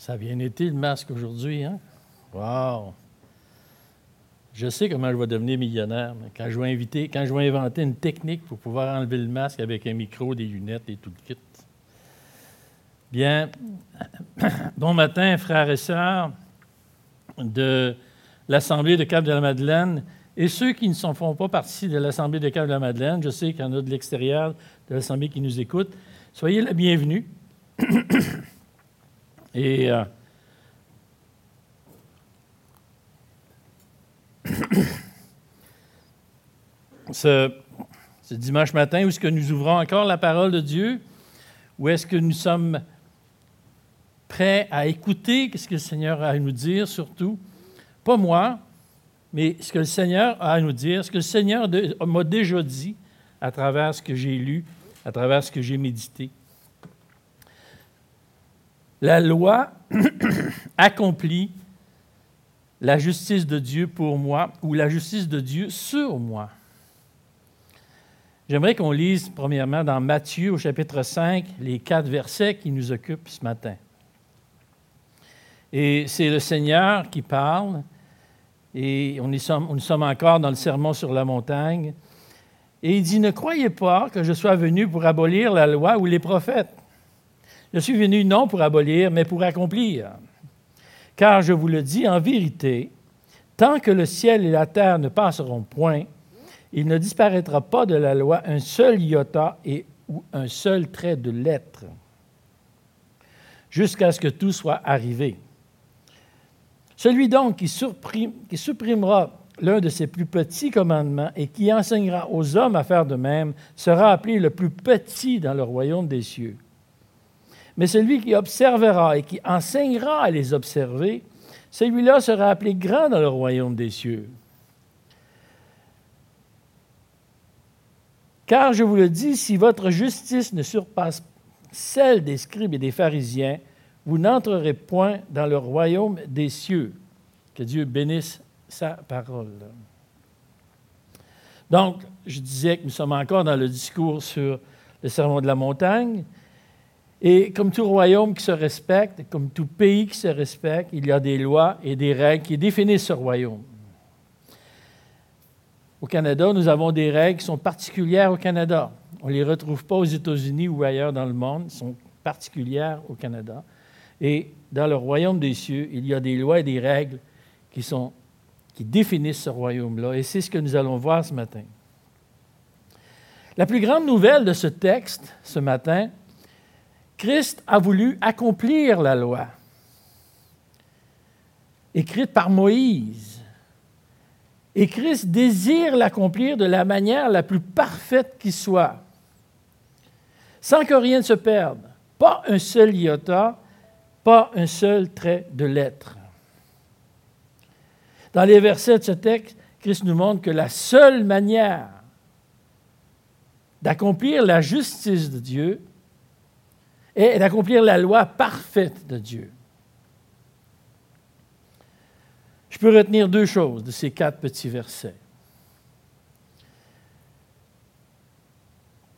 Ça a bien été le masque aujourd'hui, hein? Wow! Je sais comment je vais devenir millionnaire, mais quand je vais inventer une technique pour pouvoir enlever le masque avec un micro, des lunettes et tout le kit. Bien, bon matin, frères et sœurs de l'Assemblée de Cap de la Madeleine et ceux qui ne sont, font pas partie de l'Assemblée de Cap de la Madeleine. Je sais qu'il y en a de l'extérieur de l'Assemblée qui nous écoutent. Soyez les bienvenus. et euh, ce, dimanche matin, où est-ce que nous ouvrons encore la parole de Dieu? Ou est-ce que nous sommes prêts à écouter? Ce que le Seigneur a à nous dire, surtout? Pas moi, mais ce que le Seigneur a à nous dire, ce que le Seigneur m'a déjà dit à travers ce que j'ai lu, à travers ce que j'ai médité. La loi accomplit la justice de Dieu pour moi ou la justice de Dieu sur moi. J'aimerais qu'on lise premièrement dans Matthieu au chapitre 5 les quatre versets qui nous occupent ce matin. Et c'est le Seigneur qui parle, et on, nous sommes encore dans le sermon sur la montagne. Et il dit, ne croyez pas que je sois venu pour abolir la loi ou les prophètes. Je suis venu non pour abolir, mais pour accomplir. Car je vous le dis en vérité, tant que le ciel et la terre ne passeront point, il ne disparaîtra pas de la loi un seul iota et ou un seul trait de lettre, jusqu'à ce que tout soit arrivé. Celui donc qui, qui supprimera l'un de ses plus petits commandements et qui enseignera aux hommes à faire de même sera appelé le plus petit dans le royaume des cieux. Mais celui qui observera et qui enseignera à les observer, celui-là sera appelé grand dans le royaume des cieux. Car je vous le dis, si votre justice ne surpasse celle des scribes et des pharisiens, vous n'entrerez point dans le royaume des cieux. Que Dieu bénisse sa parole. Donc, je disais que nous sommes encore dans le discours sur le sermon de la montagne. Et comme tout royaume qui se respecte, comme tout pays qui se respecte, il y a des lois et des règles qui définissent ce royaume. Au Canada, nous avons des règles qui sont particulières au Canada. On ne les retrouve pas aux États-Unis ou ailleurs dans le monde, elles sont particulières au Canada. Et dans le royaume des cieux, il y a des lois et des règles qui, sont, qui définissent ce royaume-là. Et c'est ce que nous allons voir ce matin. La plus grande nouvelle de ce texte ce matin, Christ a voulu accomplir la loi, écrite par Moïse. Et Christ désire l'accomplir de la manière la plus parfaite qui soit, sans que rien ne se perde. Pas un seul iota, pas un seul trait de lettre. Dans les versets de ce texte, Christ nous montre que la seule manière d'accomplir la justice de Dieu, et d'accomplir la loi parfaite de Dieu. Je peux retenir deux choses de ces quatre petits versets.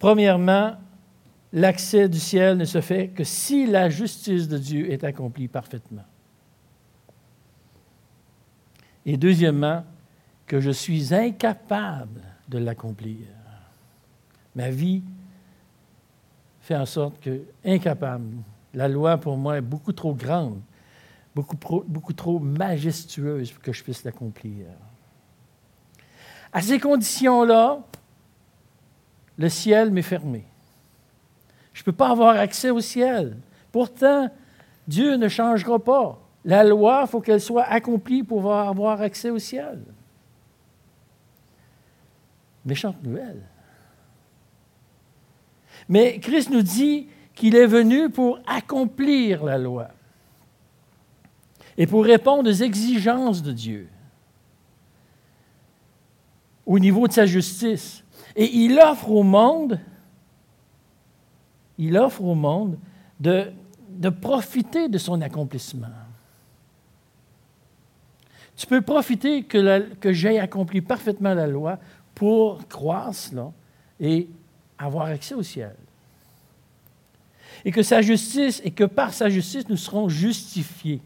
Premièrement, l'accès du ciel ne se fait que si la justice de Dieu est accomplie parfaitement. Et deuxièmement, que je suis incapable de l'accomplir. Ma vie fait en sorte que, incapable, la loi pour moi est beaucoup trop grande, beaucoup, trop majestueuse pour que je puisse l'accomplir. À ces conditions-là, le ciel m'est fermé. Je ne peux pas avoir accès au ciel. Pourtant, Dieu ne changera pas. La loi, il faut qu'elle soit accomplie pour avoir accès au ciel. Méchante nouvelle. Mais Christ nous dit qu'il est venu pour accomplir la loi et pour répondre aux exigences de Dieu au niveau de sa justice. Et il offre au monde, il offre au monde de, profiter de son accomplissement. Tu peux profiter que, que j'ai accompli parfaitement la loi pour croire cela et avoir accès au ciel. et que sa justice et que par sa justice nous serons justifiés.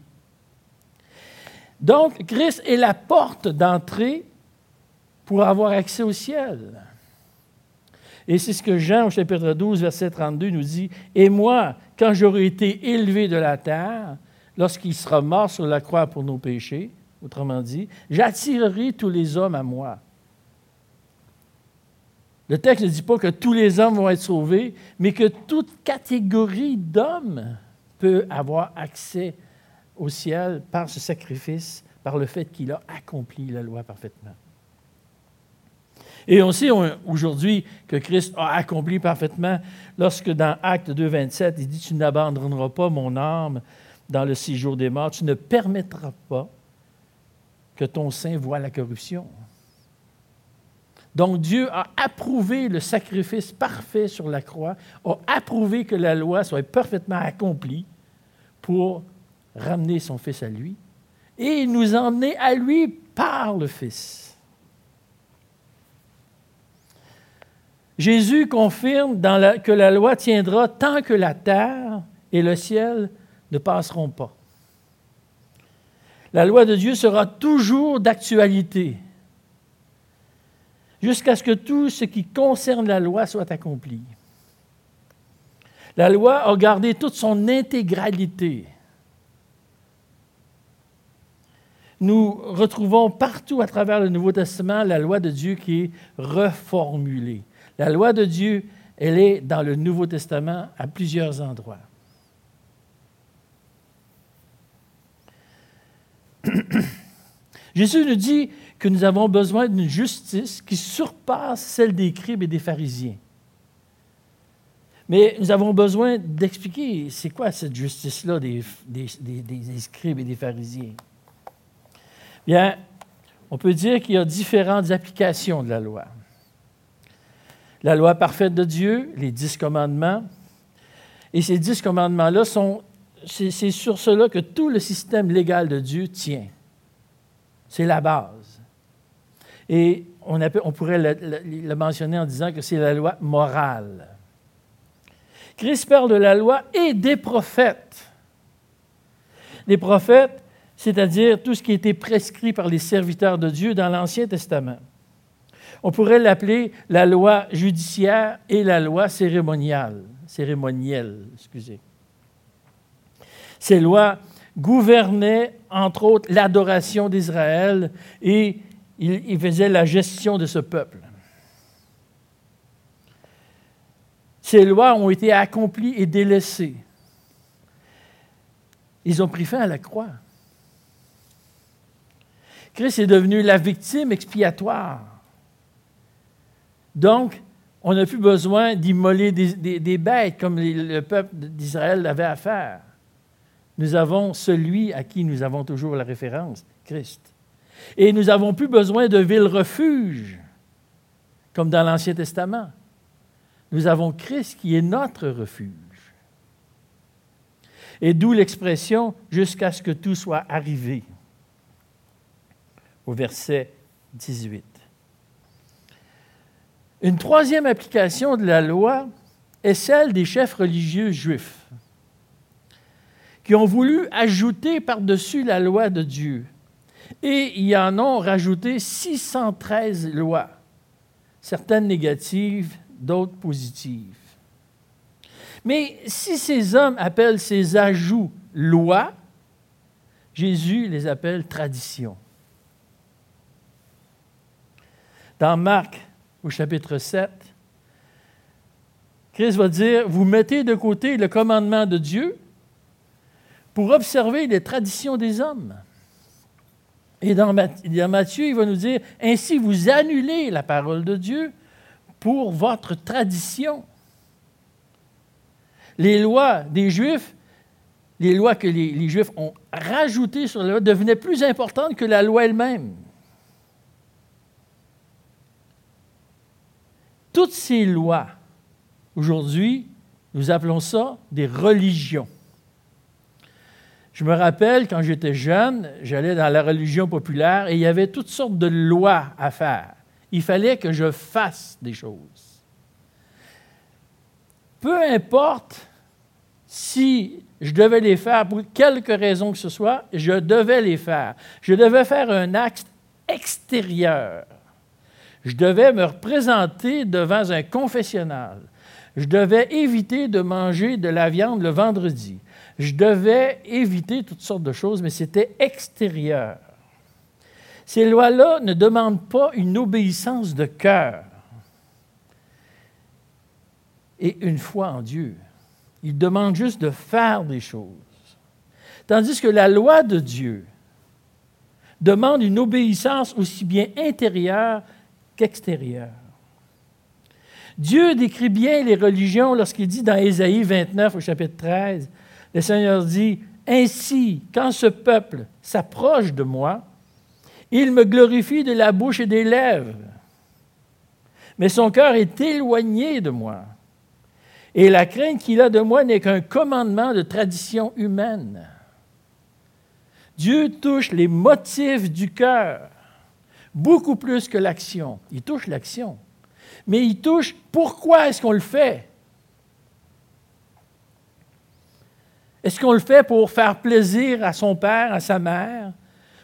Donc, Christ est la porte d'entrée pour avoir accès au ciel. Et c'est ce que Jean au chapitre 12, verset 32 nous dit, Et moi, quand j'aurai été élevé de la terre, lorsqu'il sera mort sur la croix pour nos péchés, autrement dit, j'attirerai tous les hommes à moi. Le texte ne dit pas que tous les hommes vont être sauvés, mais que toute catégorie d'hommes peut avoir accès au ciel par ce sacrifice, par le fait qu'il a accompli la loi parfaitement. Et on sait aujourd'hui que Christ a accompli parfaitement lorsque dans Acte 2, 27, il dit, Tu n'abandonneras pas mon âme dans le séjour des morts, tu ne permettras pas que ton sein voie la corruption. Donc Dieu a approuvé le sacrifice parfait sur la croix, a approuvé que la loi soit parfaitement accomplie pour ramener son Fils à lui et nous emmener à lui par le Fils. Jésus confirme que la loi tiendra tant que la terre et le ciel ne passeront pas. La loi de Dieu sera toujours d'actualité jusqu'à ce que tout ce qui concerne la loi soit accompli. La loi a gardé toute son intégralité. Nous retrouvons partout à travers le Nouveau Testament la loi de Dieu qui est reformulée. La loi de Dieu, elle est dans le Nouveau Testament à plusieurs endroits. Jésus nous dit que nous avons besoin d'une justice qui surpasse celle des scribes et des pharisiens. Mais nous avons besoin d'expliquer c'est quoi cette justice-là des, des, scribes et des pharisiens. Bien, on peut dire qu'il y a différentes applications de la loi. La loi parfaite de Dieu, les dix commandements, et ces dix commandements-là sont, c'est sur cela que tout le système légal de Dieu tient. C'est la base. Et on, pourrait le, mentionner en disant que c'est la loi morale. Christ parle de la loi et des prophètes. Les prophètes, c'est-à-dire tout ce qui été prescrit par les serviteurs de Dieu dans l'Ancien Testament. On pourrait l'appeler la loi judiciaire et la loi cérémoniale, cérémonielle. Ces lois gouvernaient, entre autres, l'adoration d'Israël et il, faisait la gestion de ce peuple. Ces lois ont été accomplies et délaissées. Ils ont pris fin à la croix. Christ est devenu la victime expiatoire. Donc, on n'a plus besoin d'immoler des, bêtes comme le peuple d'Israël avait à faire. Nous avons celui à qui nous avons toujours la référence, Christ. Et nous n'avons plus besoin de villes refuges, comme dans l'Ancien Testament. Nous avons Christ qui est notre refuge. Et d'où l'expression jusqu'à ce que tout soit arrivé, au verset 18. Une troisième application de la loi est celle des chefs religieux juifs, qui ont voulu ajouter par-dessus la loi de Dieu et y en ont rajouté 613 lois, certaines négatives, d'autres positives. Mais si ces hommes appellent ces ajouts lois, Jésus les appelle traditions. Dans Marc, au chapitre 7, Christ va dire, vous mettez de côté le commandement de Dieu pour observer les traditions des hommes. Et dans Matthieu, il va nous dire, ainsi vous annulez la parole de Dieu pour votre tradition. Les lois des Juifs, les lois que les, Juifs ont rajoutées sur la loi devenaient plus importantes que la loi elle-même. Toutes ces lois, aujourd'hui, nous appelons ça des religions. Je me rappelle, quand j'étais jeune, j'allais dans la religion populaire et il y avait toutes sortes de lois à faire. Il fallait que je fasse des choses. Peu importe si je devais les faire pour quelque raison que ce soit, je devais les faire. Je devais faire un acte extérieur. Je devais me représenter devant un confessionnal. Je devais éviter de manger de la viande le vendredi. Je devais éviter toutes sortes de choses, mais c'était extérieur. Ces lois-là ne demandent pas une obéissance de cœur et une foi en Dieu. Ils demandent juste de faire des choses. Tandis que la loi de Dieu demande une obéissance aussi bien intérieure qu'extérieure. Dieu décrit bien les religions lorsqu'il dit dans Ésaïe 29 au chapitre 13, le Seigneur dit, Ainsi, quand ce peuple s'approche de moi, il me glorifie de la bouche et des lèvres, mais son cœur est éloigné de moi. Et la crainte qu'il a de moi n'est qu'un commandement de tradition humaine. Dieu touche les motifs du cœur beaucoup plus que l'action. Il touche l'action. Mais il touche pourquoi est-ce qu'on le fait? Est-ce qu'on le fait pour faire plaisir à son père, à sa mère,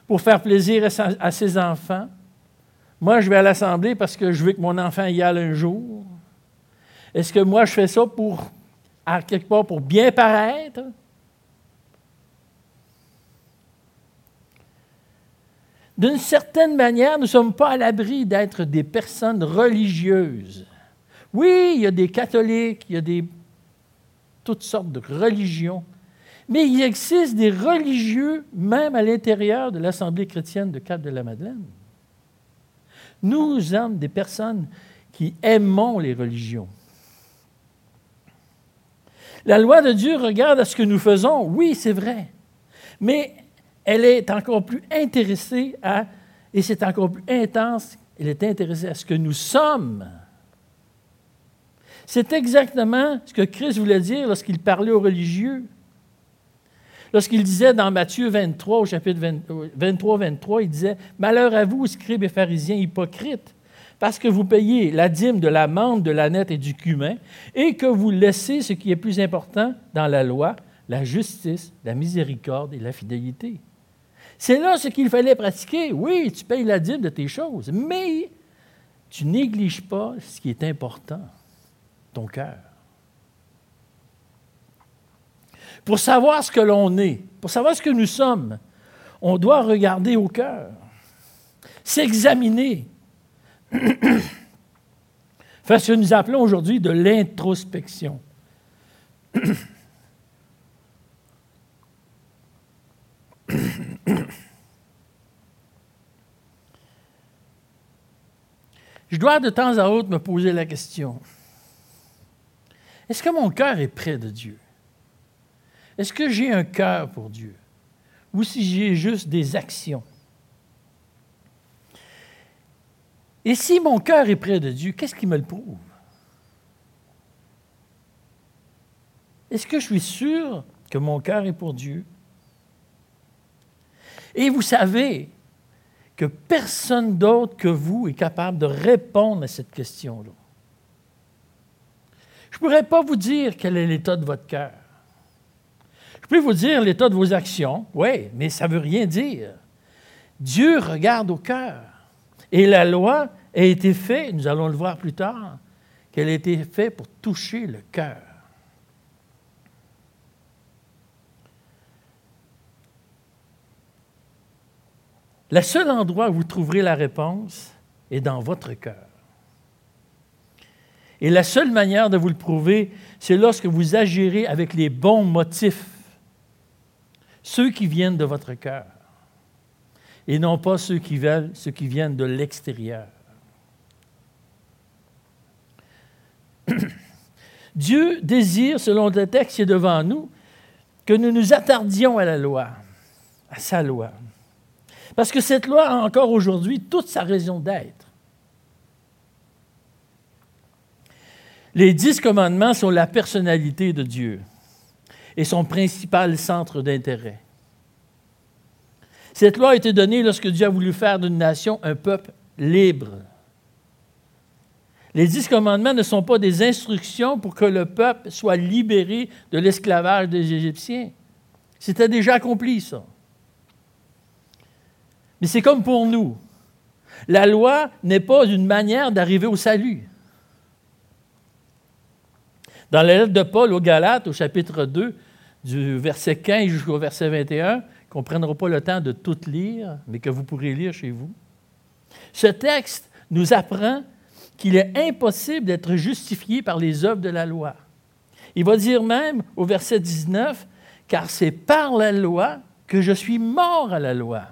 pour faire plaisir à, ses enfants? Moi, je vais à l'Assemblée parce que je veux que mon enfant y aille un jour. Est-ce que moi, je fais ça pour, à quelque part, pour bien paraître? D'une certaine manière, nous ne sommes pas à l'abri d'être des personnes religieuses. Oui, il y a des catholiques, il y a des, toutes sortes de religions, mais il existe des religieux même à l'intérieur de l'Assemblée chrétienne de Cap de la Madeleine. Nous sommes des personnes qui aimons les religions. La loi de Dieu regarde à ce que nous faisons, oui, c'est vrai, mais elle est encore plus intéressée à, et c'est encore plus intense, elle est intéressée à ce que nous sommes. C'est exactement ce que Christ voulait dire lorsqu'il parlait aux religieux. Lorsqu'il disait dans Matthieu 23, au chapitre 23, 23, il disait Malheur à vous, scribes et pharisiens hypocrites, parce que vous payez la dîme de la menthe, de la nette et du cumin, et que vous laissez ce qui est plus important dans la loi, la justice, la miséricorde et la fidélité. C'est là ce qu'il fallait pratiquer. Oui, tu payes la dîme de tes choses, mais tu négliges pas ce qui est important, ton cœur. Pour savoir ce que l'on est, pour savoir ce que nous sommes, on doit regarder au cœur, s'examiner, Faire ce que nous appelons aujourd'hui de l'introspection. Je dois de temps à autre me poser la question, est-ce que mon cœur est près de Dieu? Est-ce que j'ai un cœur pour Dieu? Ou si j'ai juste des actions? Et si mon cœur est près de Dieu, qu'est-ce qui me le prouve? Est-ce que je suis sûr que mon cœur est pour Dieu? Et vous savez que personne d'autre que vous est capable de répondre à cette question-là. Je ne pourrais pas vous dire quel est l'état de votre cœur. Je peux vous dire l'état de vos actions, oui, mais ça ne veut rien dire. Dieu regarde au cœur. Et la loi a été faite, nous allons le voir plus tard, qu'elle a été faite pour toucher le cœur. Le seul endroit où vous trouverez la réponse est dans votre cœur. Et la seule manière de vous le prouver, c'est lorsque vous agirez avec les bons motifs, ceux qui viennent de votre cœur et non pas ceux qui veulent, ceux qui viennent de l'extérieur. Dieu désire, selon le texte qui est devant nous, que nous nous attardions à la loi, à sa loi. Parce que cette loi a encore aujourd'hui toute sa raison d'être. Les dix commandements sont la personnalité de Dieu et son principal centre d'intérêt. Cette loi a été donnée lorsque Dieu a voulu faire d'une nation un peuple libre. Les dix commandements ne sont pas des instructions pour que le peuple soit libéré de l'esclavage des Égyptiens. C'était déjà accompli, ça. Mais c'est comme pour nous. La loi n'est pas une manière d'arriver au salut. Dans la lettre de Paul aux Galates, au chapitre 2, du verset 15 jusqu'au verset 21, qu'on ne prendra pas le temps de tout lire, mais que vous pourrez lire chez vous. Ce texte nous apprend qu'il est impossible d'être justifié par les œuvres de la loi. Il va dire même au verset 19, car c'est par la loi que je suis mort à la loi,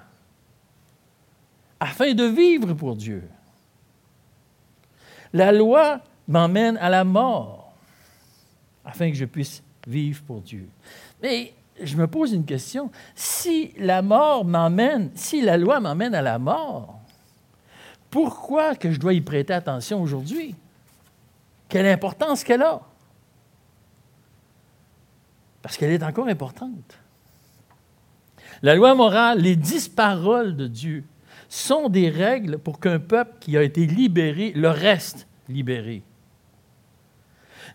afin de vivre pour Dieu. La loi m'emmène à la mort, afin que je puisse vivre pour Dieu. Mais je me pose une question. Si la mort m'emmène, si la loi m'emmène à la mort, pourquoi que je dois y prêter attention aujourd'hui? Quelle importance qu'elle a? Parce qu'elle est encore importante. La loi morale, les dix paroles de Dieu, sont des règles pour qu'un peuple qui a été libéré le reste libéré.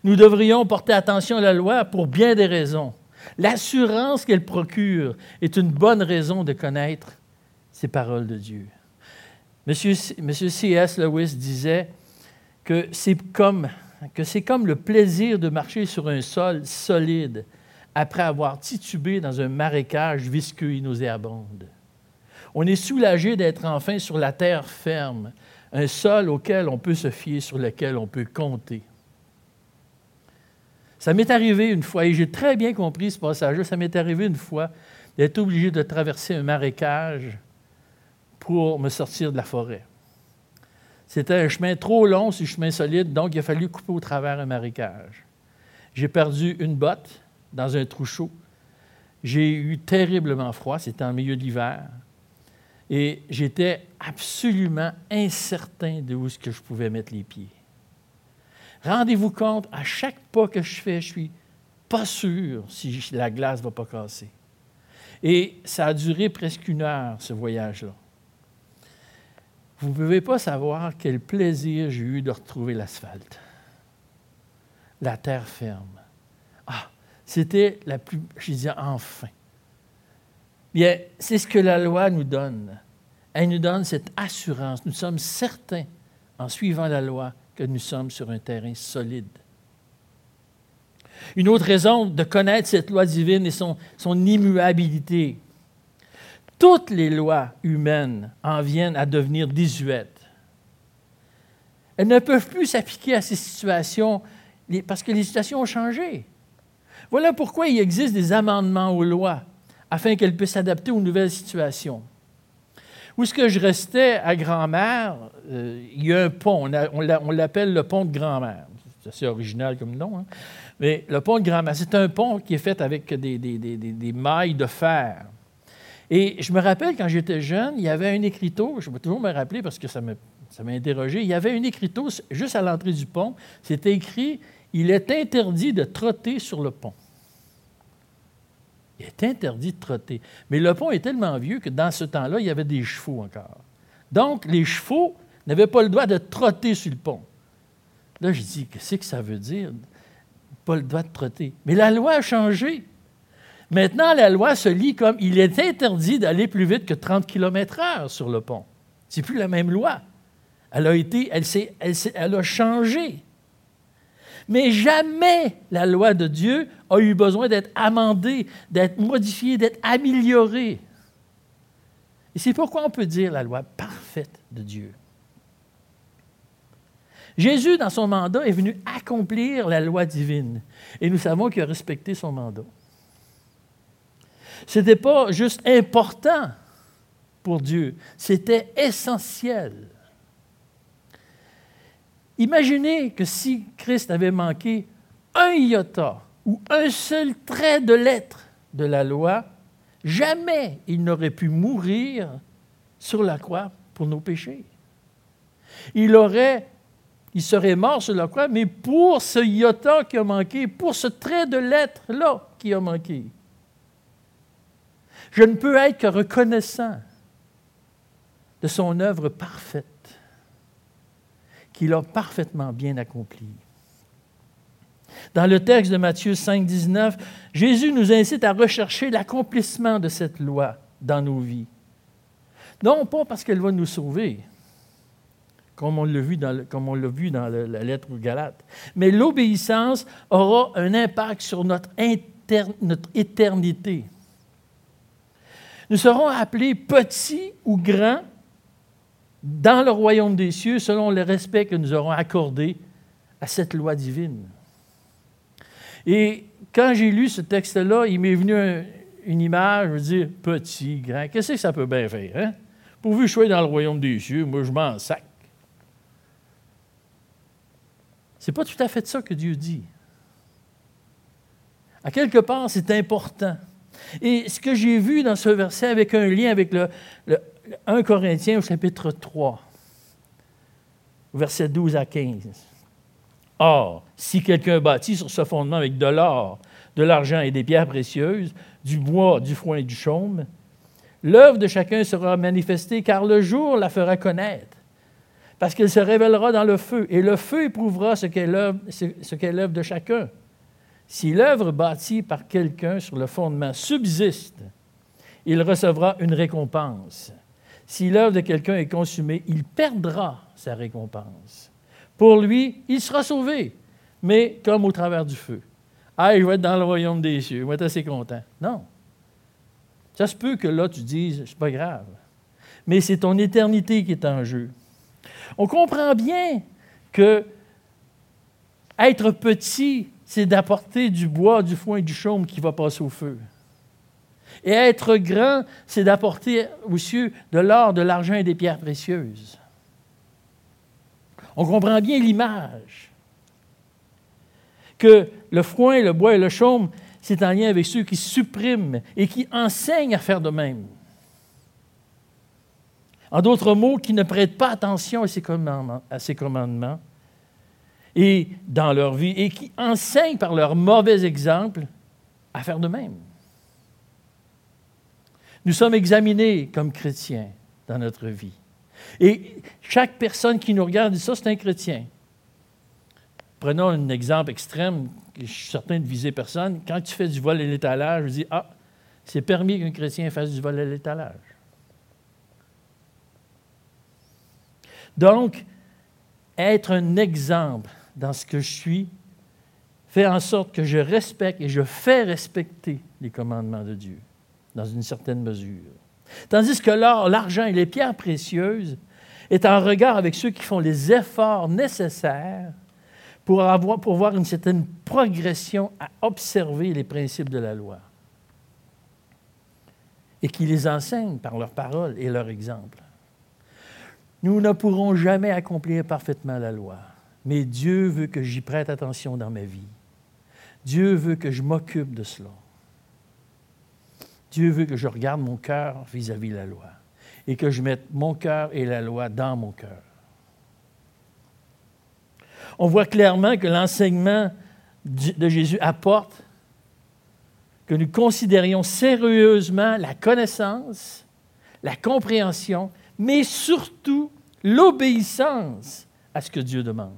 Nous devrions porter attention à la loi pour bien des raisons. L'assurance qu'elle procure est une bonne raison de connaître ces paroles de Dieu. Monsieur, C.S. Lewis disait que c'est comme, le plaisir de marcher sur un sol solide après avoir titubé dans un marécage visqueux et nauséabonde. On est soulagé d'être enfin sur la terre ferme, un sol auquel on peut se fier, sur lequel on peut compter. Ça m'est arrivé une fois, et j'ai très bien compris ce passage-là, ça m'est arrivé une fois d'être obligé de traverser un marécage pour me sortir de la forêt. C'était un chemin trop long, ce chemin solide, donc il a fallu couper au travers un marécage. J'ai perdu une botte dans un trou chaud. J'ai eu terriblement froid, c'était en milieu d'hiver. Et j'étais absolument incertain de où est-ce que je pouvais mettre les pieds. Rendez-vous compte, à chaque pas que je fais, je suis pas sûr si la glace ne va pas casser. Et ça a duré presque une heure, ce voyage-là. Vous ne pouvez pas savoir quel plaisir j'ai eu de retrouver l'asphalte, la terre ferme. Ah, c'était la plus, je disais enfin. Bien, c'est ce que la loi nous donne. Elle nous donne cette assurance. Nous sommes certains, en suivant la loi, que nous sommes sur un terrain solide. Une autre raison de connaître cette loi divine est son, son immuabilité. Toutes les lois humaines en viennent à devenir désuètes. Elles ne peuvent plus s'appliquer à ces situations parce que les situations ont changé. Voilà pourquoi il existe des amendements aux lois afin qu'elles puissent s'adapter aux nouvelles situations. Où est-ce que je restais à grand-mère, euh, il y a un pont, on, l'appelle le pont de grand-mère. C'est assez original comme nom. Hein. Mais le pont de grand-mère, c'est un pont qui est fait avec des, mailles de fer. Et je me rappelle, quand j'étais jeune, il y avait un écriteau, je vais toujours me rappeler parce que ça m'a interrogé, il y avait un écriteau juste à l'entrée du pont, c'était écrit « Il est interdit de trotter sur le pont ». Il est interdit de trotter. Mais le pont est tellement vieux que dans ce temps-là, il y avait des chevaux encore. Donc, les chevaux n'avaient pas le droit de trotter sur le pont. Là, je dis, qu'est-ce que ça veut dire? Pas le droit de trotter. Mais la loi a changé. Maintenant, la loi se lit comme il est interdit d'aller plus vite que 30 km/h sur le pont. C'est plus la même loi. Elle a été, elle, elle, elle a changé. Mais jamais la loi de Dieu a eu besoin d'être amendée, d'être modifiée, d'être améliorée. Et c'est pourquoi on peut dire la loi parfaite de Dieu. Jésus, dans son mandat, est venu accomplir la loi divine. Et nous savons qu'il a respecté son mandat. Ce n'était pas juste important pour Dieu, c'était essentiel. Imaginez que si Christ avait manqué un iota ou un seul trait de lettre de la loi, jamais il n'aurait pu mourir sur la croix pour nos péchés. Il aurait, il serait mort sur la croix, mais pour ce iota qui a manqué, pour ce trait de lettre-là qui a manqué. Je ne peux être que reconnaissant de son œuvre parfaite qu'il a parfaitement bien accompli. Dans le texte de Matthieu 5, 19, Jésus nous incite à rechercher l'accomplissement de cette loi dans nos vies. Non pas parce qu'elle va nous sauver, comme on l'a vu dans, l'a lettre aux Galates, mais l'obéissance aura un impact sur notre éternité. Nous serons appelés petits ou grands dans le royaume des cieux selon le respect que nous aurons accordé à cette loi divine. Et quand j'ai lu ce texte-là, il m'est venu une image, je veux dire, petit, grand. Qu'est-ce que ça peut bien faire? Hein? Pourvu que je sois dans le royaume des cieux, moi je m'en sac. C'est pas tout à fait ça que Dieu dit. À quelque part, c'est important. Et ce que j'ai vu dans ce verset avec un lien avec le, 1 Corinthiens au chapitre 3, versets 12 à 15. Or, si quelqu'un bâtit sur ce fondement avec de l'or, de l'argent et des pierres précieuses, du bois, du foin et du chaume, l'œuvre de chacun sera manifestée, car le jour la fera connaître, parce qu'elle se révélera dans le feu, et le feu éprouvera ce qu'est l'œuvre de chacun. Si l'œuvre bâtie par quelqu'un sur le fondement subsiste, il recevra une récompense. Si l'œuvre de quelqu'un est consumée, il perdra sa récompense. Pour lui, il sera sauvé, mais comme au travers du feu. Ah, je vais être dans le royaume des cieux, je vais être assez content. Non. Ça se peut que là, tu dises, c'est pas grave. Mais c'est ton éternité qui est en jeu. On comprend bien que être petit, c'est d'apporter du bois, du foin et du chaume qui va passer au feu. Et être grand, c'est d'apporter aux cieux de l'or, de l'argent et des pierres précieuses. On comprend bien l'image. Que le foin, le bois et le chaume, c'est en lien avec ceux qui suppriment et qui enseignent à faire de même. En d'autres mots, qui ne prêtent pas attention à ces commandements, à ces commandements et dans leur vie et qui enseignent par leur mauvais exemple à faire de même. Nous sommes examinés comme chrétiens dans notre vie. Et chaque personne qui nous regarde dit ça, c'est un chrétien. Prenons un exemple extrême, je suis certain de viser personne. Quand tu fais du vol à l'étalage, je dis Ah, c'est permis qu'un chrétien fasse du vol à l'étalage. Donc, être un exemple dans ce que je suis, fait en sorte que je respecte et je fais respecter les commandements de Dieu, dans une certaine mesure. Tandis que l'or, l'argent et les pierres précieuses est en regard avec ceux qui font les efforts nécessaires pour, avoir, pour voir une certaine progression à observer les principes de la loi et qui les enseignent par leurs paroles et leur exemple. Nous ne pourrons jamais accomplir parfaitement la loi mais Dieu veut que j'y prête attention dans ma vie. Dieu veut que je m'occupe de cela. Dieu veut que je regarde mon cœur vis-à-vis la loi et que je mette mon cœur et la loi dans mon cœur. On voit clairement que l'enseignement de Jésus apporte que nous considérions sérieusement la connaissance, la compréhension, mais surtout l'obéissance à ce que Dieu demande.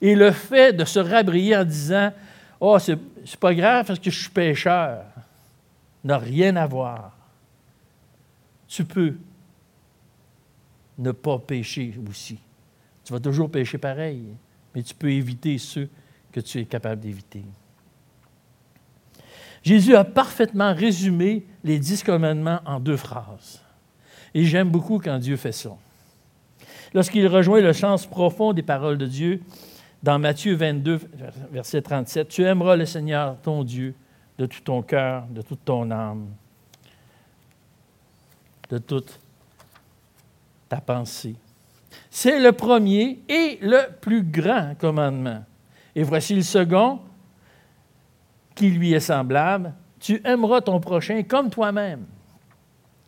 Et le fait de se rabrier en disant Oh, c'est, pas grave parce que je suis pécheur, n'a rien à voir. Tu peux ne pas pécher aussi. Tu vas toujours pécher pareil, mais tu peux éviter ceux que tu es capable d'éviter. Jésus a parfaitement résumé les dix commandements en deux phrases. Et j'aime beaucoup quand Dieu fait ça. Lorsqu'il rejoint le sens profond des paroles de Dieu, dans Matthieu 22, verset 37, Tu aimeras le Seigneur ton Dieu de tout ton cœur, de toute ton âme, de toute ta pensée. C'est le premier et le plus grand commandement. Et voici le second, qui lui est semblable. Tu aimeras ton prochain comme toi-même.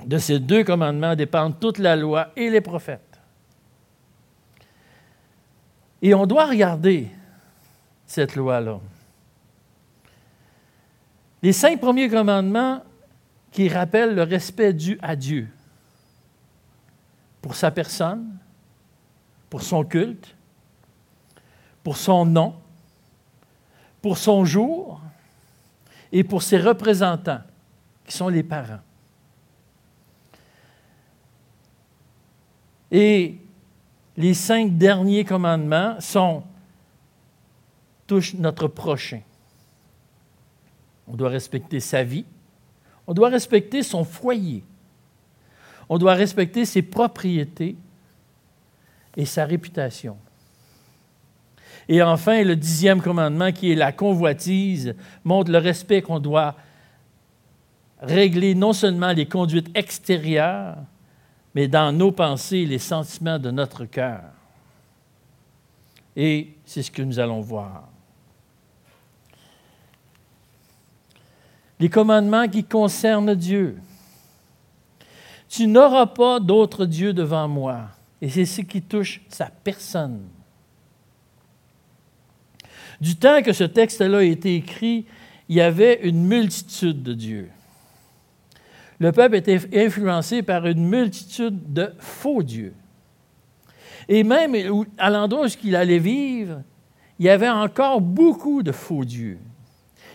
De ces deux commandements dépendent toute la loi et les prophètes. Et on doit regarder cette loi-là. Les cinq premiers commandements qui rappellent le respect dû à Dieu pour sa personne, pour son culte, pour son nom, pour son jour et pour ses représentants, qui sont les parents. Et les cinq derniers commandements sont touchent notre prochain. On doit respecter sa vie, on doit respecter son foyer, on doit respecter ses propriétés et sa réputation. Et enfin, le dixième commandement, qui est la convoitise, montre le respect qu'on doit régler non seulement les conduites extérieures, mais dans nos pensées, les sentiments de notre cœur. Et c'est ce que nous allons voir. Les commandements qui concernent Dieu. Tu n'auras pas d'autre Dieu devant moi. Et c'est ce qui touche sa personne. Du temps que ce texte-là a été écrit, il y avait une multitude de dieux. Le peuple était influencé par une multitude de faux dieux. Et même à l'endroit où il allait vivre, il y avait encore beaucoup de faux dieux.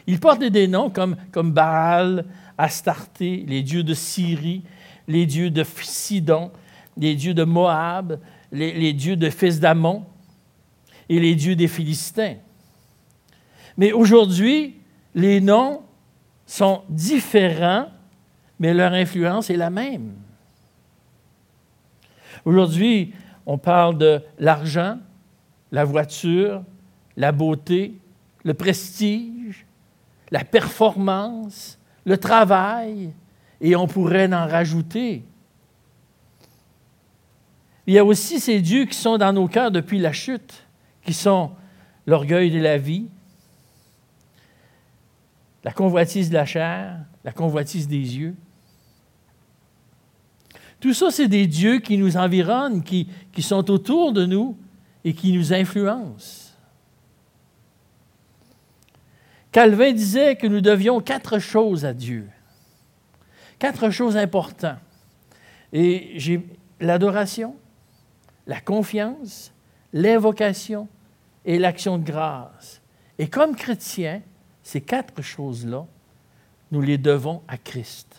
Ils portaient des noms comme, comme Baal, Astarté, les dieux de Syrie, les dieux de Sidon, les dieux de Moab, les, les dieux de fils d'Amon et les dieux des Philistins. Mais aujourd'hui, les noms sont différents, mais leur influence est la même. Aujourd'hui, on parle de l'argent, la voiture, la beauté, le prestige, la performance, le travail, et on pourrait en rajouter. Il y a aussi ces dieux qui sont dans nos cœurs depuis la chute, qui sont l'orgueil de la vie, la convoitise de la chair, la convoitise des yeux. Tout ça, c'est des dieux qui nous environnent, qui, sont autour de nous et qui nous influencent. Calvin disait que nous devions quatre choses à Dieu. Quatre choses importantes. Et j'ai l'adoration, la confiance, l'invocation et l'action de grâce. Et comme chrétiens, ces quatre choses-là, nous les devons à Christ.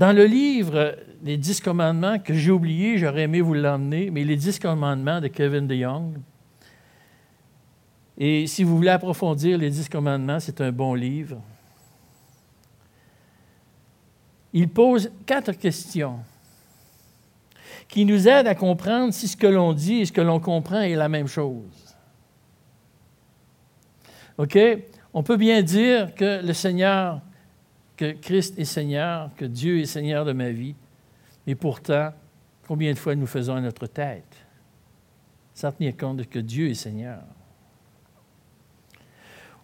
Dans le livre Les Dix Commandements, que j'ai oublié, j'aurais aimé vous l'emmener, mais Les Dix Commandements de Kevin DeYoung. Et si vous voulez approfondir les Dix Commandements, c'est un bon livre. Il pose quatre questions qui nous aident à comprendre si ce que l'on dit et ce que l'on comprend est la même chose. OK? On peut bien dire que le Seigneur, que Christ est Seigneur, que Dieu est Seigneur de ma vie, et pourtant, combien de fois nous faisons à notre tête? Sans tenir compte que Dieu est Seigneur?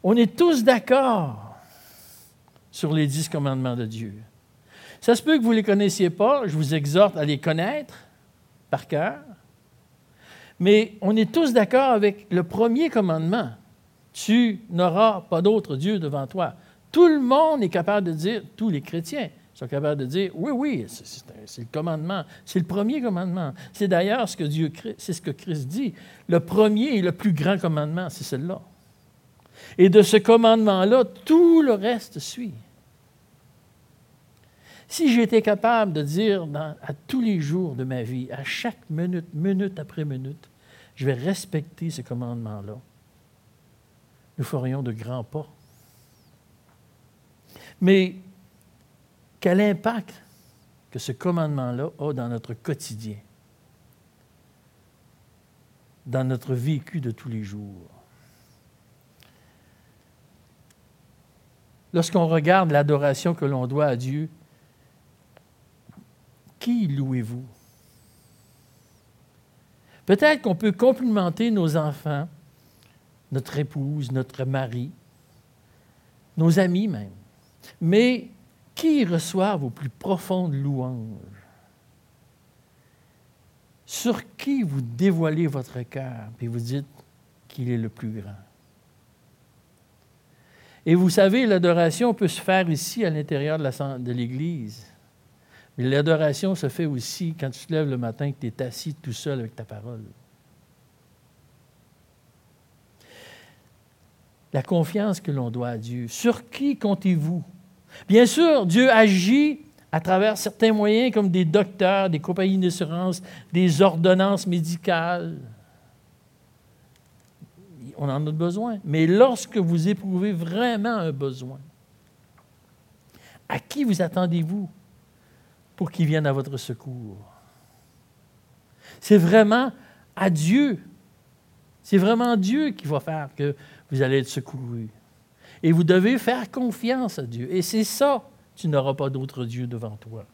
On est tous d'accord sur les dix commandements de Dieu. Ça se peut que vous ne les connaissiez pas, je vous exhorte à les connaître par cœur, mais on est tous d'accord avec le premier commandement. Tu n'auras pas d'autre Dieu devant toi. Tout le monde est capable de dire, tous les chrétiens sont capables de dire, oui, oui, c'est le commandement, c'est le premier commandement. C'est d'ailleurs ce que Dieu, c'est ce que Christ dit. Le premier et le plus grand commandement, c'est celui-là. Et de ce commandement-là, tout le reste suit. Si j'étais capable de dire à tous les jours de ma vie, à chaque minute, minute après minute, je vais respecter ce commandement-là, nous ferions de grands pas. Mais quel impact que ce commandement-là a dans notre quotidien, dans notre vécu de tous les jours? Lorsqu'on regarde l'adoration que l'on doit à Dieu, qui louez-vous? Peut-être qu'on peut complimenter nos enfants, notre épouse, notre mari, nos amis même. Mais qui reçoit vos plus profondes louanges? Sur qui vous dévoilez votre cœur et vous dites qu'il est le plus grand? Et vous savez, l'adoration peut se faire ici à l'intérieur de l'Église Mais l'adoration se fait aussi quand tu te lèves le matin, que tu es assis tout seul avec ta parole. La confiance que l'on doit à Dieu. Sur qui comptez-vous? Bien sûr, Dieu agit à travers certains moyens comme des docteurs, des compagnies d'assurance, des ordonnances médicales. On en a besoin. Mais lorsque vous éprouvez vraiment un besoin, à qui vous attendez-vous pour qu'il vienne à votre secours? C'est vraiment à Dieu. C'est vraiment Dieu qui va faire que vous allez être secouru. Et vous devez faire confiance à Dieu. Et c'est ça tu n'auras pas d'autre Dieu devant toi.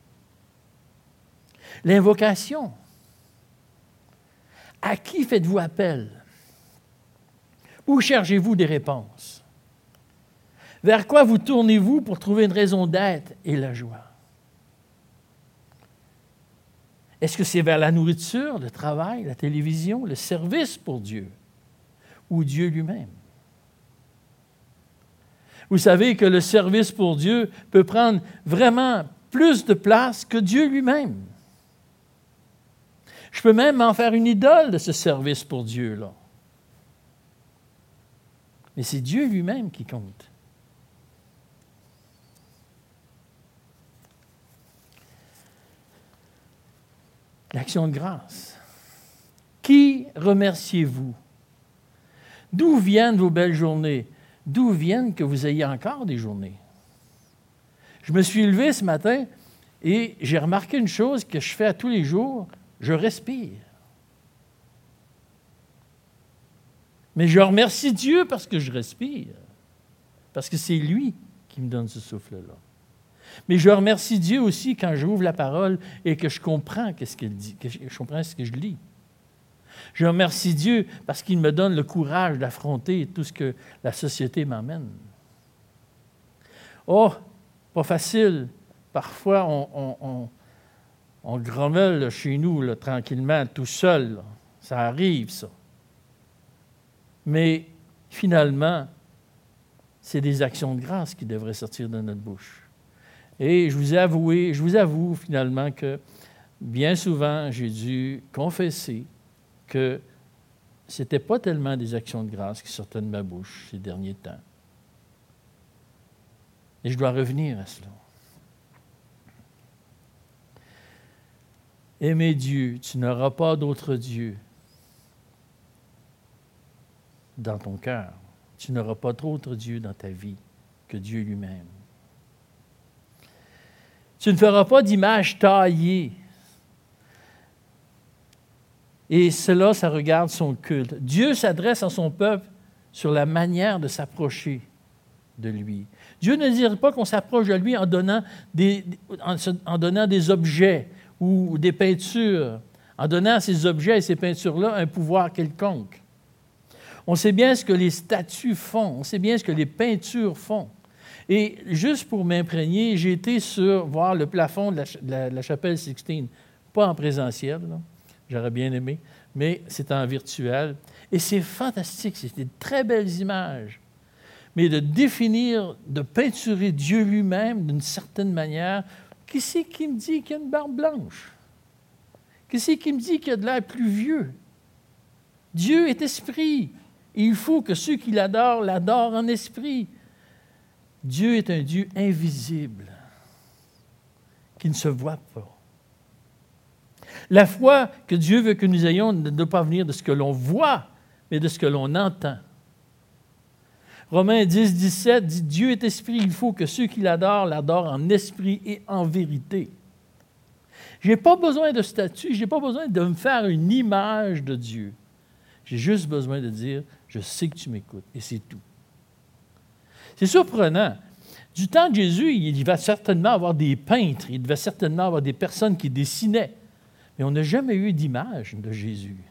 L'invocation. À qui faites-vous appel? Où cherchez-vous des réponses? Vers quoi vous tournez-vous pour trouver une raison d'être et la joie? Est-ce que c'est vers la nourriture, le travail, la télévision, le service pour Dieu ou Dieu lui-même? Vous savez que le service pour Dieu peut prendre vraiment plus de place que Dieu lui-même. Je peux même en faire une idole de ce service pour Dieu-là. Mais c'est Dieu lui-même qui compte. L'action de grâce. Qui remerciez-vous? D'où viennent vos belles journées? D'où viennent que vous ayez encore des journées? Je me suis levé ce matin et j'ai remarqué une chose que je fais à tous les jours, je respire. Mais je remercie Dieu parce que je respire, parce que c'est lui qui me donne ce souffle-là. Mais je remercie Dieu aussi quand j'ouvre la parole et que je comprends ce qu'il dit, que je comprends ce que je lis. Je remercie Dieu parce qu'il me donne le courage d'affronter tout ce que la société m'emmène. Oh, pas facile. Parfois, on, grommelle chez nous tranquillement, tout seul. Ça arrive, ça. Mais finalement, c'est des actions de grâce qui devraient sortir de notre bouche. Et je vous ai je vous avoue finalement que bien souvent, j'ai dû confesser que ce n'était pas tellement des actions de grâce qui sortaient de ma bouche ces derniers temps. Et je dois revenir à cela. Aimer Dieu, tu n'auras pas d'autre Dieu dans ton cœur. Tu n'auras pas d'autre Dieu dans ta vie que Dieu lui-même. Tu ne feras pas d'image taillée et cela, ça regarde son culte. Dieu s'adresse à son peuple sur la manière de s'approcher de lui. Dieu ne dit pas qu'on s'approche de lui en donnant, des, en, donnant des objets ou des peintures, en donnant à ces objets et ces peintures-là un pouvoir quelconque. On sait bien ce que les statues font, on sait bien ce que les peintures font. Et juste pour m'imprégner, j'ai été sur voir le plafond de la, chapelle Sixtine, pas en présentiel, J'aurais bien aimé, mais c'est en virtuel. Et c'est fantastique, c'est des très belles images. Mais de définir, de peinturer Dieu lui-même d'une certaine manière, qui c'est qui me dit qu'il y a une barbe blanche? Qui c'est qui me dit qu'il y a de l'air plus vieux? Dieu est esprit. Et il faut que ceux qui l'adorent l'adorent en esprit. Dieu est un Dieu invisible, qui ne se voit pas. La foi que Dieu veut que nous ayons ne doit pas venir de ce que l'on voit, mais de ce que l'on entend. Romains 10, 17 dit Dieu est esprit, il faut que ceux qui l'adorent l'adorent en esprit et en vérité. Je n'ai pas besoin de statut, je n'ai pas besoin de me faire une image de Dieu. J'ai juste besoin de dire Je sais que tu m'écoutes, et c'est tout. C'est surprenant. Du temps de Jésus, il devait certainement avoir des peintres, il devait certainement avoir des personnes qui dessinaient. On n'a jamais eu d'image de Jésus.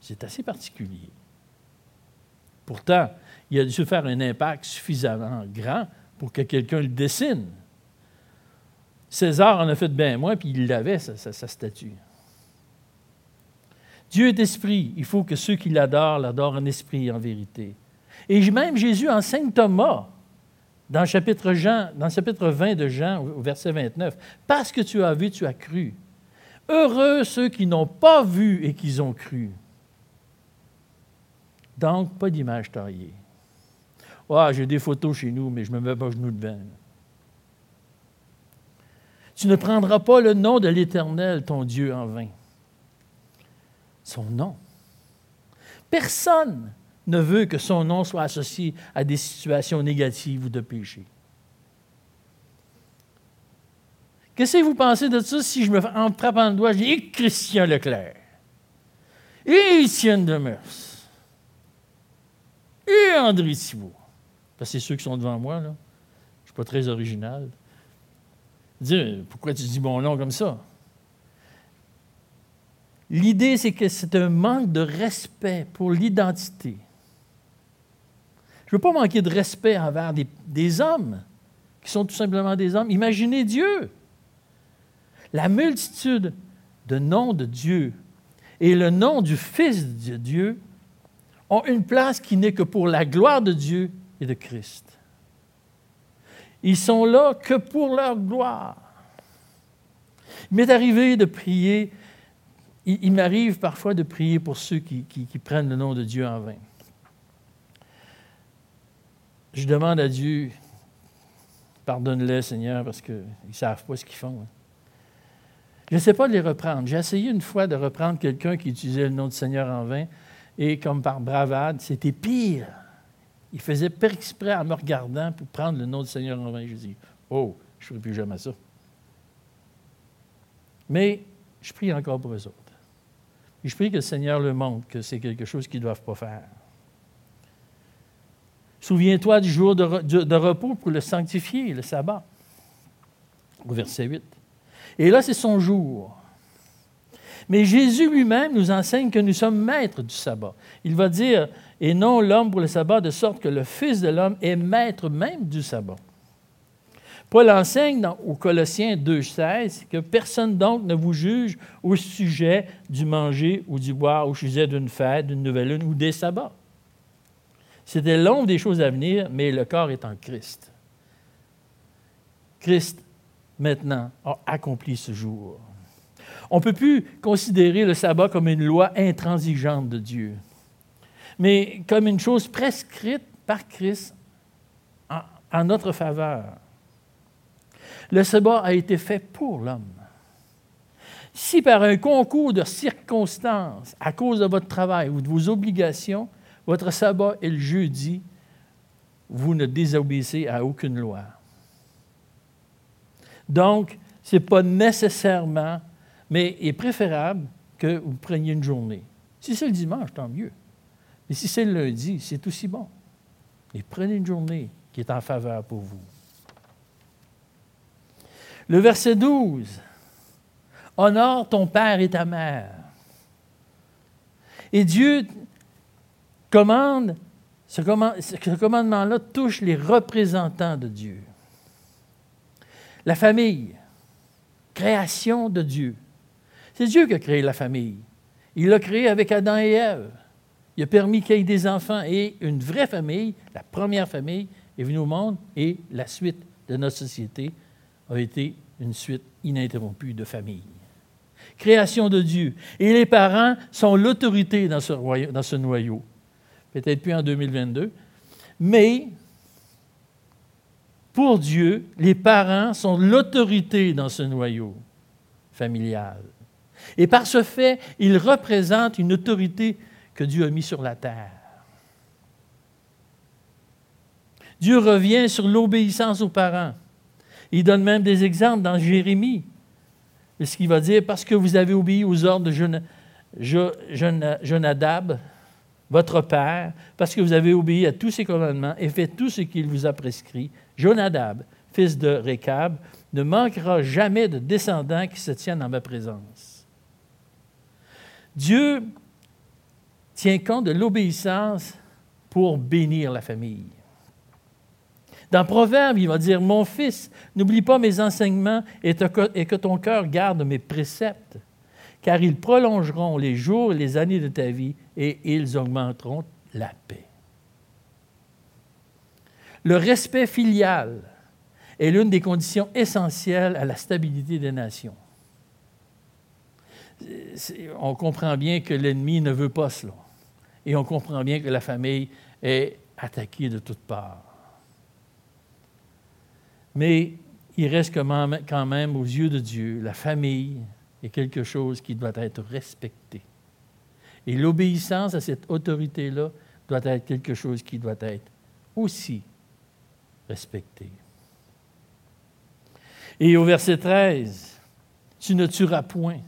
C'est assez particulier. Pourtant, il a dû faire un impact suffisamment grand pour que quelqu'un le dessine. César en a fait bien moins, puis il l'avait, sa, statue. Dieu est esprit. Il faut que ceux qui l'adorent l'adorent en esprit en vérité. Et même Jésus enseigne Thomas dans le chapitre, Jean, dans le chapitre 20 de Jean, au verset 29, Parce que tu as vu, tu as cru. Heureux ceux qui n'ont pas vu et qui ont cru. Donc, pas d'image taillée. Ah, j'ai des photos chez nous, mais je ne me mets pas genoux devant. Tu ne prendras pas le nom de l'Éternel, ton Dieu, en vain. Son nom. Personne ne veut que son nom soit associé à des situations négatives ou de péché. Qu'est-ce que vous pensez de ça si je me en le doigt, je dis Christian Leclerc, et Étienne Demers, et André Thibault. Parce que c'est ceux qui sont devant moi, là. Je ne suis pas très original. Pourquoi tu dis mon nom comme ça? L'idée, c'est que c'est un manque de respect pour l'identité. Je ne veux pas manquer de respect envers des, hommes qui sont tout simplement des hommes. Imaginez Dieu. La multitude de noms de Dieu et le nom du Fils de Dieu ont une place qui n'est que pour la gloire de Dieu et de Christ. Ils sont là que pour leur gloire. Il m'est arrivé de prier, il, m'arrive parfois de prier pour ceux qui, prennent le nom de Dieu en vain. Je demande à Dieu, pardonne-les Seigneur, parce qu'ils ne savent pas ce qu'ils font. Hein. Je ne sais pas les reprendre. J'ai essayé une fois de reprendre quelqu'un qui utilisait le nom du Seigneur en vain, et comme par bravade, c'était pire. Il faisait per exprès en me regardant pour prendre le nom du Seigneur en vain. Je dis, oh, je ne ferai plus jamais ça. Mais je prie encore pour eux autres. Et je prie que le Seigneur leur montre que c'est quelque chose qu'ils ne doivent pas faire. Souviens-toi du jour de, de, repos pour le sanctifier, le sabbat. Au verset 8. Et là, c'est son jour. Mais Jésus lui-même nous enseigne que nous sommes maîtres du sabbat. Il va dire, et non l'homme pour le sabbat, de sorte que le Fils de l'homme est maître même du sabbat. Paul enseigne dans, au Colossiens 2,16 que personne donc ne vous juge au sujet du manger ou du boire, au sujet d'une fête, d'une nouvelle lune ou des sabbats. C'était l'ombre des choses à venir, mais le corps est en Christ. Christ, maintenant, a accompli ce jour. On ne peut plus considérer le sabbat comme une loi intransigeante de Dieu, mais comme une chose prescrite par Christ en, notre faveur. Le sabbat a été fait pour l'homme. Si par un concours de circonstances, à cause de votre travail ou de vos obligations, votre sabbat est le jeudi, vous ne désobéissez à aucune loi. Donc, ce n'est pas nécessairement, mais il est préférable que vous preniez une journée. Si c'est le dimanche, tant mieux. Mais si c'est le lundi, c'est aussi bon. Et prenez une journée qui est en faveur pour vous. Le verset 12. Honore ton père et ta mère. Et Dieu commande, ce, commandement-là touche les représentants de Dieu. La famille, création de Dieu. C'est Dieu qui a créé la famille. Il l'a créée avec Adam et Ève. Il a permis qu'il y ait des enfants et une vraie famille, la première famille, est venue au monde et la suite de notre société a été une suite ininterrompue de famille. Création de Dieu. Et les parents sont l'autorité dans ce, noyau. Peut-être plus en 2022. Mais pour Dieu, les parents sont l'autorité dans ce noyau familial. Et par ce fait, ils représentent une autorité que Dieu a mise sur la terre. Dieu revient sur l'obéissance aux parents. Il donne même des exemples dans Jérémie. Ce qu'il va dire, parce que vous avez obéi aux ordres de Jonadab, votre père, parce que vous avez obéi à tous ses commandements et fait tout ce qu'il vous a prescrit, Jonadab, fils de Récab, ne manquera jamais de descendants qui se tiennent en ma présence. Dieu tient compte de l'obéissance pour bénir la famille. Dans Proverbe, il va dire, Mon fils, n'oublie pas mes enseignements et, que ton cœur garde mes préceptes, car ils prolongeront les jours et les années de ta vie et ils augmenteront la paix. Le respect filial est l'une des conditions essentielles à la stabilité des nations. On comprend bien que l'ennemi ne veut pas cela. Et on comprend bien que la famille est attaquée de toutes parts. Mais il reste quand même aux yeux de Dieu, la famille quelque chose qui doit être respecté. Et l'obéissance à cette autorité-là doit être quelque chose qui doit être aussi respecté. Et au verset 13, tu ne tueras point.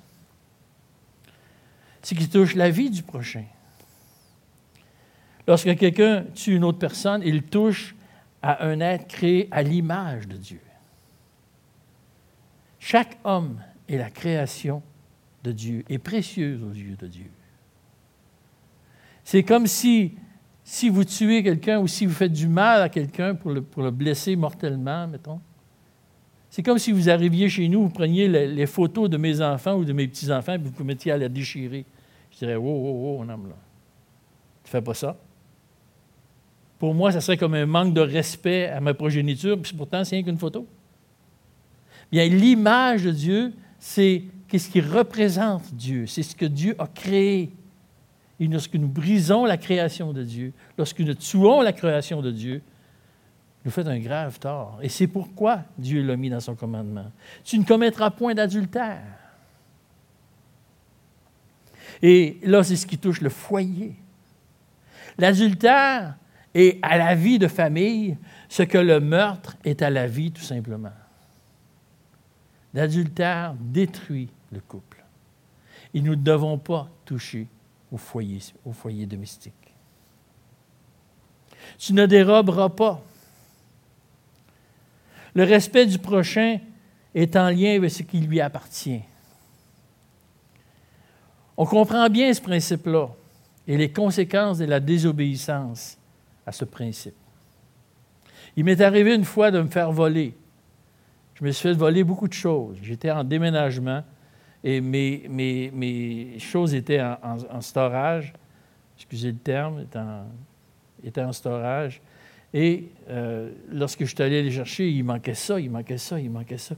Ce qui touche la vie du prochain. Lorsque quelqu'un tue une autre personne, il touche à un être créé à l'image de Dieu. Chaque homme est la création de Dieu, est précieuse aux yeux de Dieu. C'est comme si, si vous tuez quelqu'un ou si vous faites du mal à quelqu'un pour le, pour le blesser mortellement, mettons, c'est comme si vous arriviez chez nous, vous preniez les, photos de mes enfants ou de mes petits-enfants et vous vous mettiez à la déchirer. Je dirais, wow, wow, wow, homme, là. Tu fais pas ça? Pour moi, ça serait comme un manque de respect à ma progéniture, puis pourtant, c'est rien qu'une photo. Bien, l'image de Dieu, c'est qu'est-ce qui représente Dieu, c'est ce que Dieu a créé. Et lorsque nous brisons la création de Dieu, lorsque nous tuons la création de Dieu, nous faisons un grave tort. Et c'est pourquoi Dieu l'a mis dans son commandement. Tu ne commettras point d'adultère. Et là, c'est ce qui touche le foyer. L'adultère est à la vie de famille ce que le meurtre est à la vie, tout simplement. L'adultère détruit le couple. Et nous ne devons pas toucher au foyer, au foyer domestique. Tu ne déroberas pas. Le respect du prochain est en lien avec ce qui lui appartient. On comprend bien ce principe-là et les conséquences de la désobéissance à ce principe. Il m'est arrivé une fois de me faire voler je me suis fait voler beaucoup de choses. J'étais en déménagement et mes, mes, choses étaient en, storage. Excusez le terme, étaient en, en storage. Et euh, lorsque je suis allé les chercher, il manquait ça, il manquait ça, il manquait ça.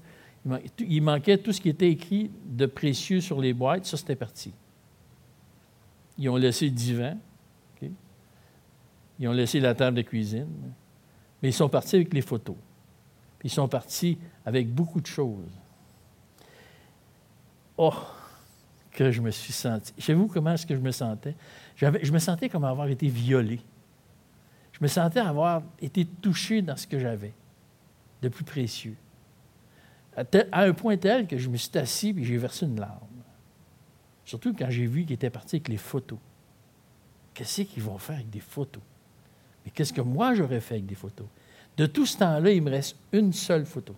Il, manquait tout ce qui était écrit de précieux sur les boîtes. Ça, c'était parti. Ils ont laissé le divan. Ils ont laissé la table de cuisine. Mais ils sont partis avec les photos. Ils sont partis avec beaucoup de choses. Oh, que je me suis senti. Savez-vous comment est-ce que je me sentais? Je me sentais comme avoir été violé. Je me sentais avoir été touché dans ce que j'avais de plus précieux. À, un point tel que je me suis assis et j'ai versé une larme. Surtout quand j'ai vu qu'ils étaient partis avec les photos. Qu'est-ce qu'ils vont faire avec des photos? Mais qu'est-ce que moi j'aurais fait avec des photos? De tout ce temps-là, il me reste une seule photo.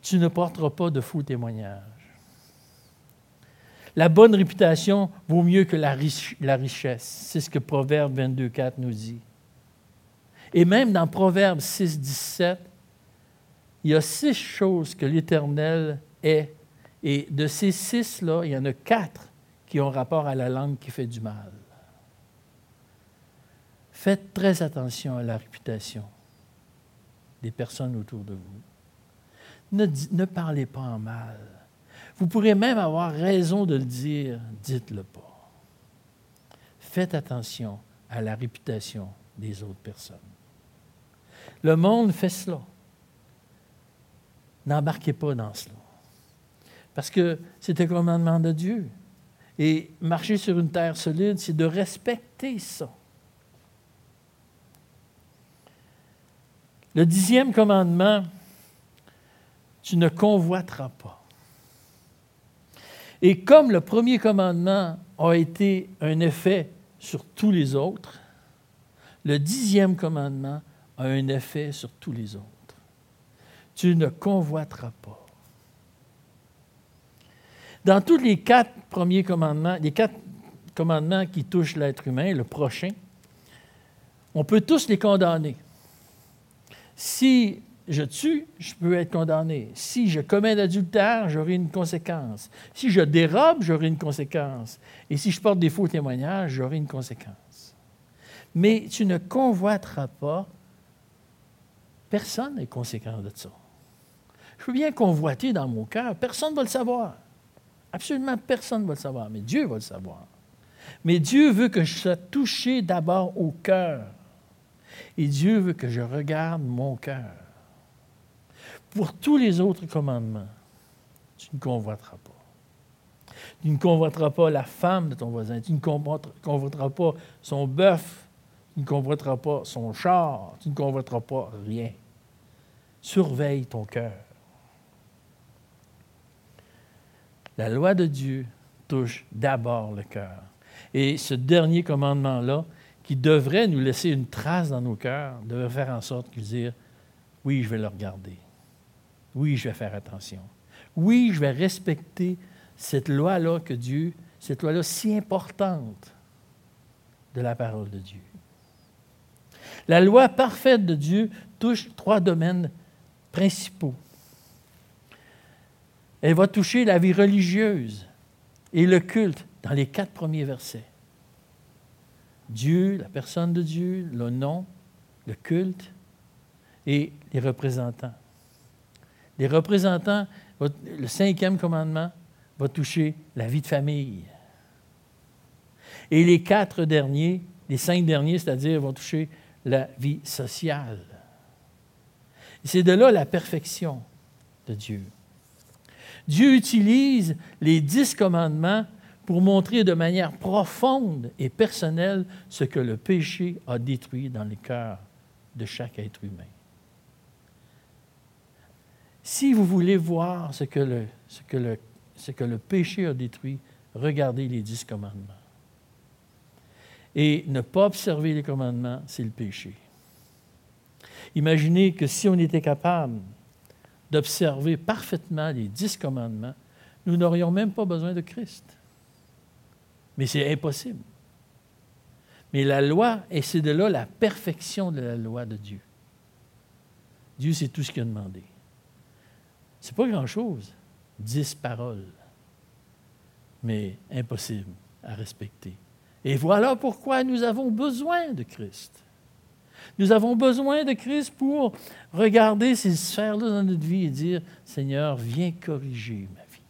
Tu ne porteras pas de faux témoignages. La bonne réputation vaut mieux que la, richesse. C'est ce que Proverbe 22.4 nous dit. Et même dans Proverbe 6, 17, il y a six choses que l'Éternel est. Et de ces six-là, il y en a quatre qui ont rapport à la langue qui fait du mal. Faites très attention à la réputation des personnes autour de vous. Ne, ne parlez pas en mal. Vous pourrez même avoir raison de le dire, dites-le pas. Faites attention à la réputation des autres personnes. Le monde fait cela. N'embarquez pas dans cela. Parce que c'est un commandement de Dieu. Et marcher sur une terre solide, c'est de respecter ça. Le dixième commandement, tu ne convoiteras pas. Et comme le premier commandement a été un effet sur tous les autres, le dixième commandement a un effet sur tous les autres. Tu ne convoiteras pas. Dans tous les quatre premiers commandements, les quatre commandements qui touchent l'être humain, le prochain, on peut tous les condamner. Si je tue, je peux être condamné. Si je commets l'adultère, j'aurai une conséquence. Si je dérobe, j'aurai une conséquence. Et si je porte des faux témoignages, j'aurai une conséquence. Mais tu ne convoiteras pas. Personne n'est conséquent de ça. Je peux bien convoiter dans mon cœur, personne ne va le savoir. Absolument personne ne va le savoir, mais Dieu va le savoir. Mais Dieu veut que je sois touché d'abord au cœur. Et Dieu veut que je regarde mon cœur. Pour tous les autres commandements, tu ne convoiteras pas. Tu ne convoiteras pas la femme de ton voisin. Tu ne convoiteras pas son bœuf. Tu ne convoiteras pas son char. Tu ne convoiteras pas rien. Surveille ton cœur. La loi de Dieu touche d'abord le cœur. Et ce dernier commandement-là, qui devrait nous laisser une trace dans nos cœurs, devrait faire en sorte de dire, oui, je vais le regarder. Oui, je vais faire attention. Oui, je vais respecter cette loi-là que Dieu, cette loi-là si importante de la parole de Dieu. La loi parfaite de Dieu touche trois domaines principaux. Elle va toucher la vie religieuse et le culte dans les quatre premiers versets. Dieu, la personne de Dieu, le nom, le culte et les représentants. Les représentants, le cinquième commandement va toucher la vie de famille. Et les quatre derniers, les cinq derniers, c'est-à-dire, vont toucher la vie sociale. C'est de là la perfection de Dieu. Dieu utilise les dix commandements pour montrer de manière profonde et personnelle ce que le péché a détruit dans le cœur de chaque être humain. Si vous voulez voir ce que le, ce que le, ce que le péché a détruit, regardez les dix commandements. Et ne pas observer les commandements, c'est le péché. Imaginez que si on était capable d'observer parfaitement les dix commandements, nous n'aurions même pas besoin de Christ. Mais c'est impossible. Mais la loi, et c'est de là la perfection de la loi de Dieu. Dieu, c'est tout ce qu'il a demandé. C'est pas grand-chose, dix paroles, mais impossible à respecter. Et voilà pourquoi nous avons besoin de Christ. Nous avons besoin de Christ pour regarder ces sphères-là dans notre vie et dire, Seigneur, viens corriger ma vie.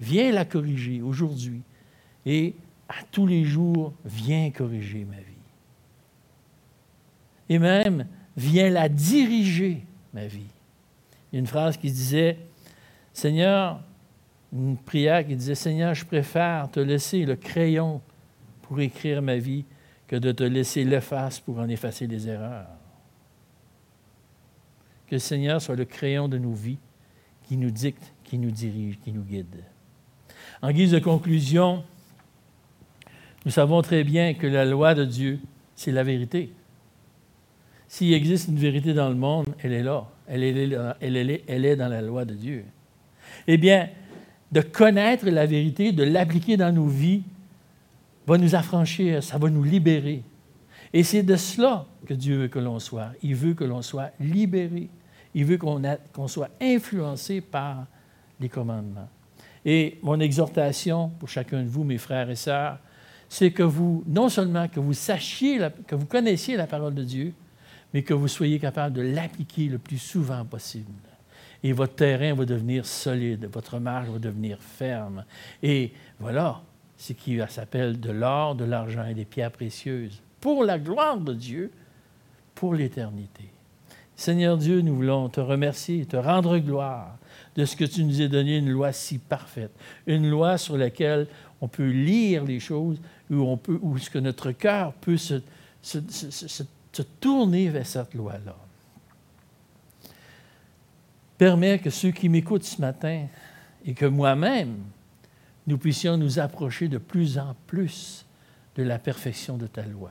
Viens la corriger aujourd'hui. Et à tous les jours, viens corriger ma vie. Et même, viens la diriger, ma vie. Il y a une phrase qui disait, Seigneur, une prière qui disait, Seigneur, je préfère te laisser le crayon pour écrire ma vie que de te laisser l'efface pour en effacer les erreurs. Que le Seigneur soit le crayon de nos vies qui nous dicte, qui nous dirige, qui nous guide. En guise de conclusion, nous savons très bien que la loi de Dieu, c'est la vérité. S'il existe une vérité dans le monde, elle est là. Elle est, elle est, elle est dans la loi de Dieu. Eh bien, de connaître la vérité, de l'appliquer dans nos vies, va nous affranchir, ça va nous libérer. Et c'est de cela que Dieu veut que l'on soit. Il veut que l'on soit libéré. Il veut qu'on soit influencé par les commandements. Et mon exhortation pour chacun de vous, mes frères et sœurs, c'est que vous, non seulement que vous sachiez, que vous connaissiez la parole de Dieu, mais que vous soyez capable de l'appliquer le plus souvent possible. Et votre terrain va devenir solide, votre marge va devenir ferme. Et voilà, ce qui s'appelle de l'or, de l'argent et des pierres précieuses, pour la gloire de Dieu, pour l'éternité. Seigneur Dieu, nous voulons te remercier, te rendre gloire de ce que tu nous as donné une loi si parfaite, une loi sur laquelle on peut lire les choses, où, on peut, où ce que notre cœur peut se, tourner vers cette loi-là. Permets que ceux qui m'écoutent ce matin et que moi-même, nous puissions nous approcher de plus en plus de la perfection de ta loi.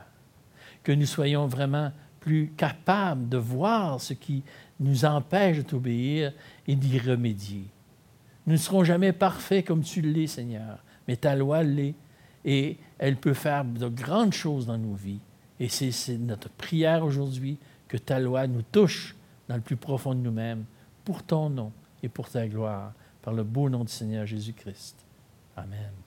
Que nous soyons vraiment plus capables de voir ce qui nous empêche de t'obéir et d'y remédier. Nous ne serons jamais parfaits comme tu l'es, Seigneur, mais ta loi l'est et elle peut faire de grandes choses dans nos vies. Et c'est notre prière aujourd'hui que ta loi nous touche dans le plus profond de nous-mêmes, pour ton nom et pour ta gloire, par le beau nom du Seigneur Jésus-Christ. Amen.